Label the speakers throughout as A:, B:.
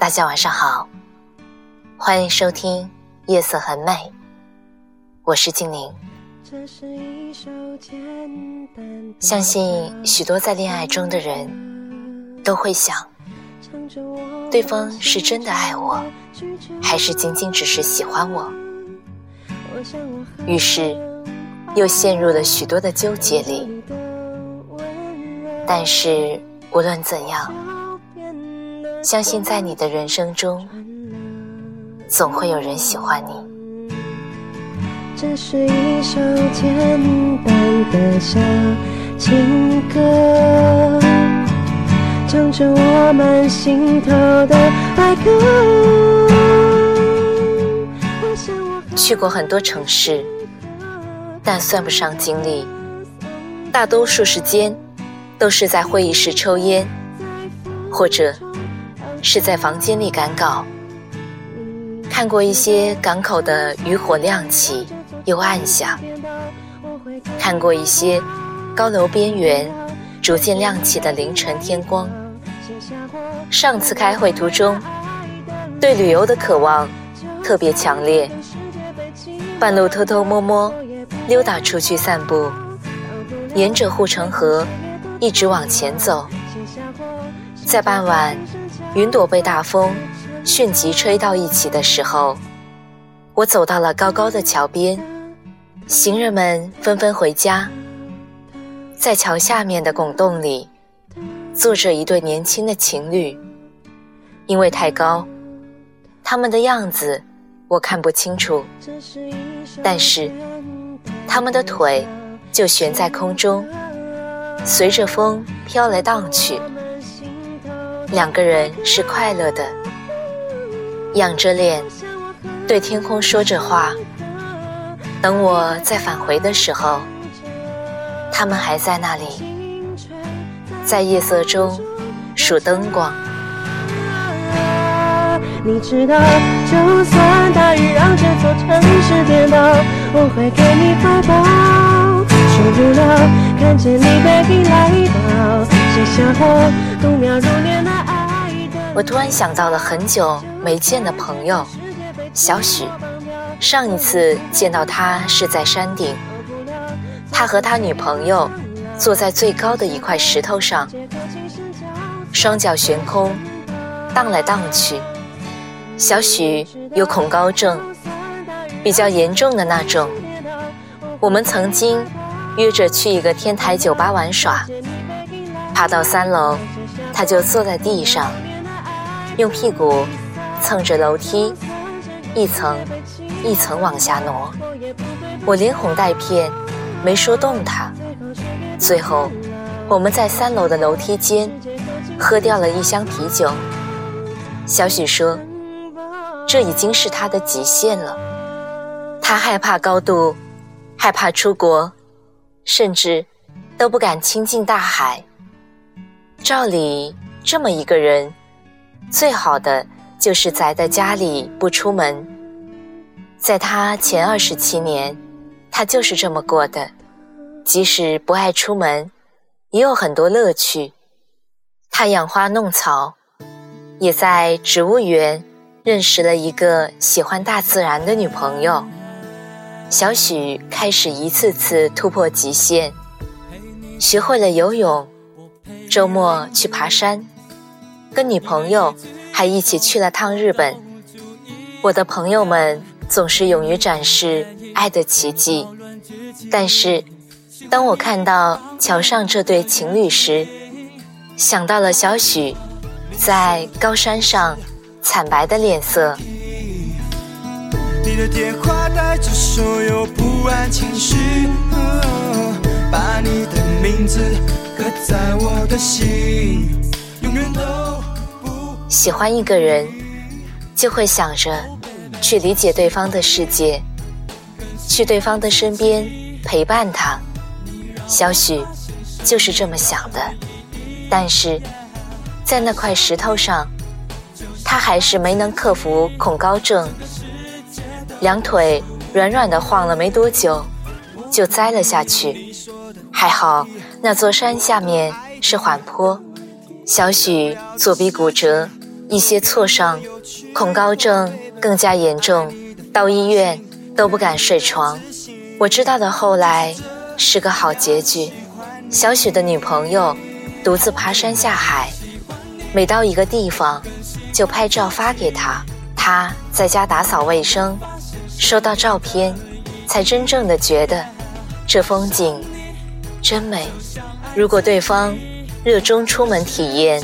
A: 大家晚上好，欢迎收听《夜色很美》，我是静灵。相信许多在恋爱中的人都会想，对方是真的爱我，还是仅仅只是喜欢我？于是又陷入了许多的纠结里。但是无论怎样。相信在你的人生中，总会有人喜欢你。这是一首简单的小情歌，唱着我们心头的爱歌。去过很多城市，但算不上经历。大多数时间都是在会议室抽烟，或者。是在房间里赶稿，看过一些港口的渔火亮起又暗下，看过一些高楼边缘逐渐亮起的凌晨天光。上次开会途中，对旅游的渴望特别强烈，半路偷偷摸摸溜达出去散步，沿着护城河一直往前走，在傍晚。云朵被大风迅疾吹到一起的时候，我走到了高高的桥边，行人们纷纷回家。在桥下面的拱洞里，坐着一对年轻的情侣。因为太高，他们的样子我看不清楚，但是他们的腿就悬在空中，随着风飘来荡去。两个人是快乐的，仰着脸，对天空说着话。等我再返回的时候，他们还在那里，在夜色中数灯光。你知道，就算大雨让这座城市颠倒，我会给你怀抱。受不了看见你背影来到，写下我度秒如年。我突然想到了很久没见的朋友小许，上一次见到他是在山顶，他和他女朋友坐在最高的一块石头上，双脚悬空，荡来荡去。小许有恐高症，比较严重的那种。我们曾经约着去一个天台酒吧玩耍，爬到三楼，他就坐在地上。用屁股蹭着楼梯，一层一层往下挪。我连哄带骗，没说动他。最后，我们在三楼的楼梯间喝掉了一箱啤酒。小许说，这已经是他的极限了。他害怕高度，害怕出国，甚至都不敢亲近大海。照理，这么一个人。最好的就是宅在家里不出门。在他前二十七年，他就是这么过的。即使不爱出门，也有很多乐趣。他养花弄草，也在植物园认识了一个喜欢大自然的女朋友。小许开始一次次突破极限，学会了游泳，周末去爬山。跟女朋友还一起去了趟日本。我的朋友们总是勇于展示爱的奇迹，但是当我看到桥上这对情侣时，想到了小许在高山上惨白的脸色。你的电话带着所有不安情绪，把你的名字刻在我的心。永远都喜欢一个人，就会想着去理解对方的世界，去对方的身边陪伴他。小许就是这么想的，但是在那块石头上，他还是没能克服恐高症，两腿软软的晃了没多久，就栽了下去。还好那座山下面是缓坡。小许左臂骨折，一些挫伤，恐高症更加严重，到医院都不敢睡床。我知道的后来是个好结局。小许的女朋友独自爬山下海，每到一个地方就拍照发给他。他在家打扫卫生，收到照片，才真正的觉得这风景真美。如果对方。热衷出门体验，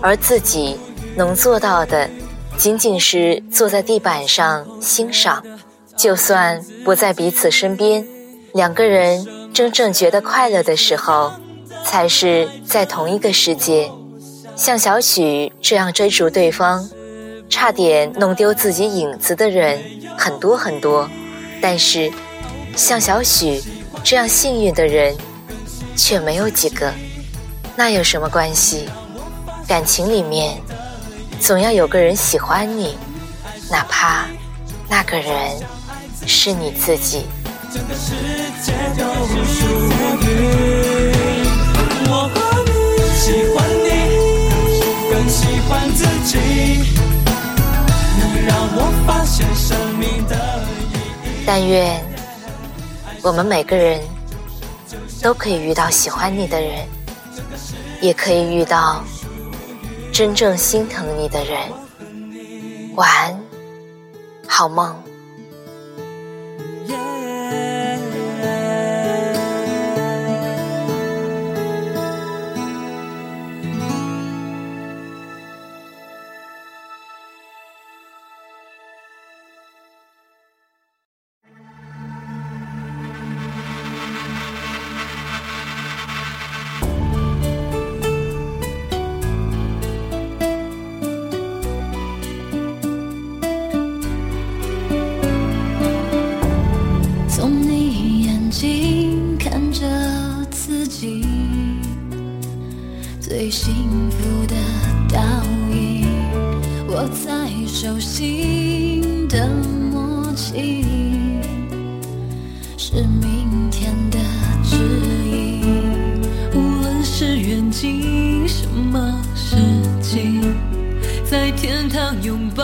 A: 而自己能做到的，仅仅是坐在地板上欣赏。就算不在彼此身边，两个人真正觉得快乐的时候，才是在同一个世界。像小许这样追逐对方，差点弄丢自己影子的人很多很多，但是像小许这样幸运的人，却没有几个。那有什么关系？感情里面总要有个人喜欢你，哪怕那个人是你自己。但愿我们每个人都可以遇到喜欢你的人。也可以遇到真正心疼你的人。晚安，好梦。
B: 最幸福的倒影，握在手心的默契，是明天的指引。无论是远近，什么事情，在天堂拥抱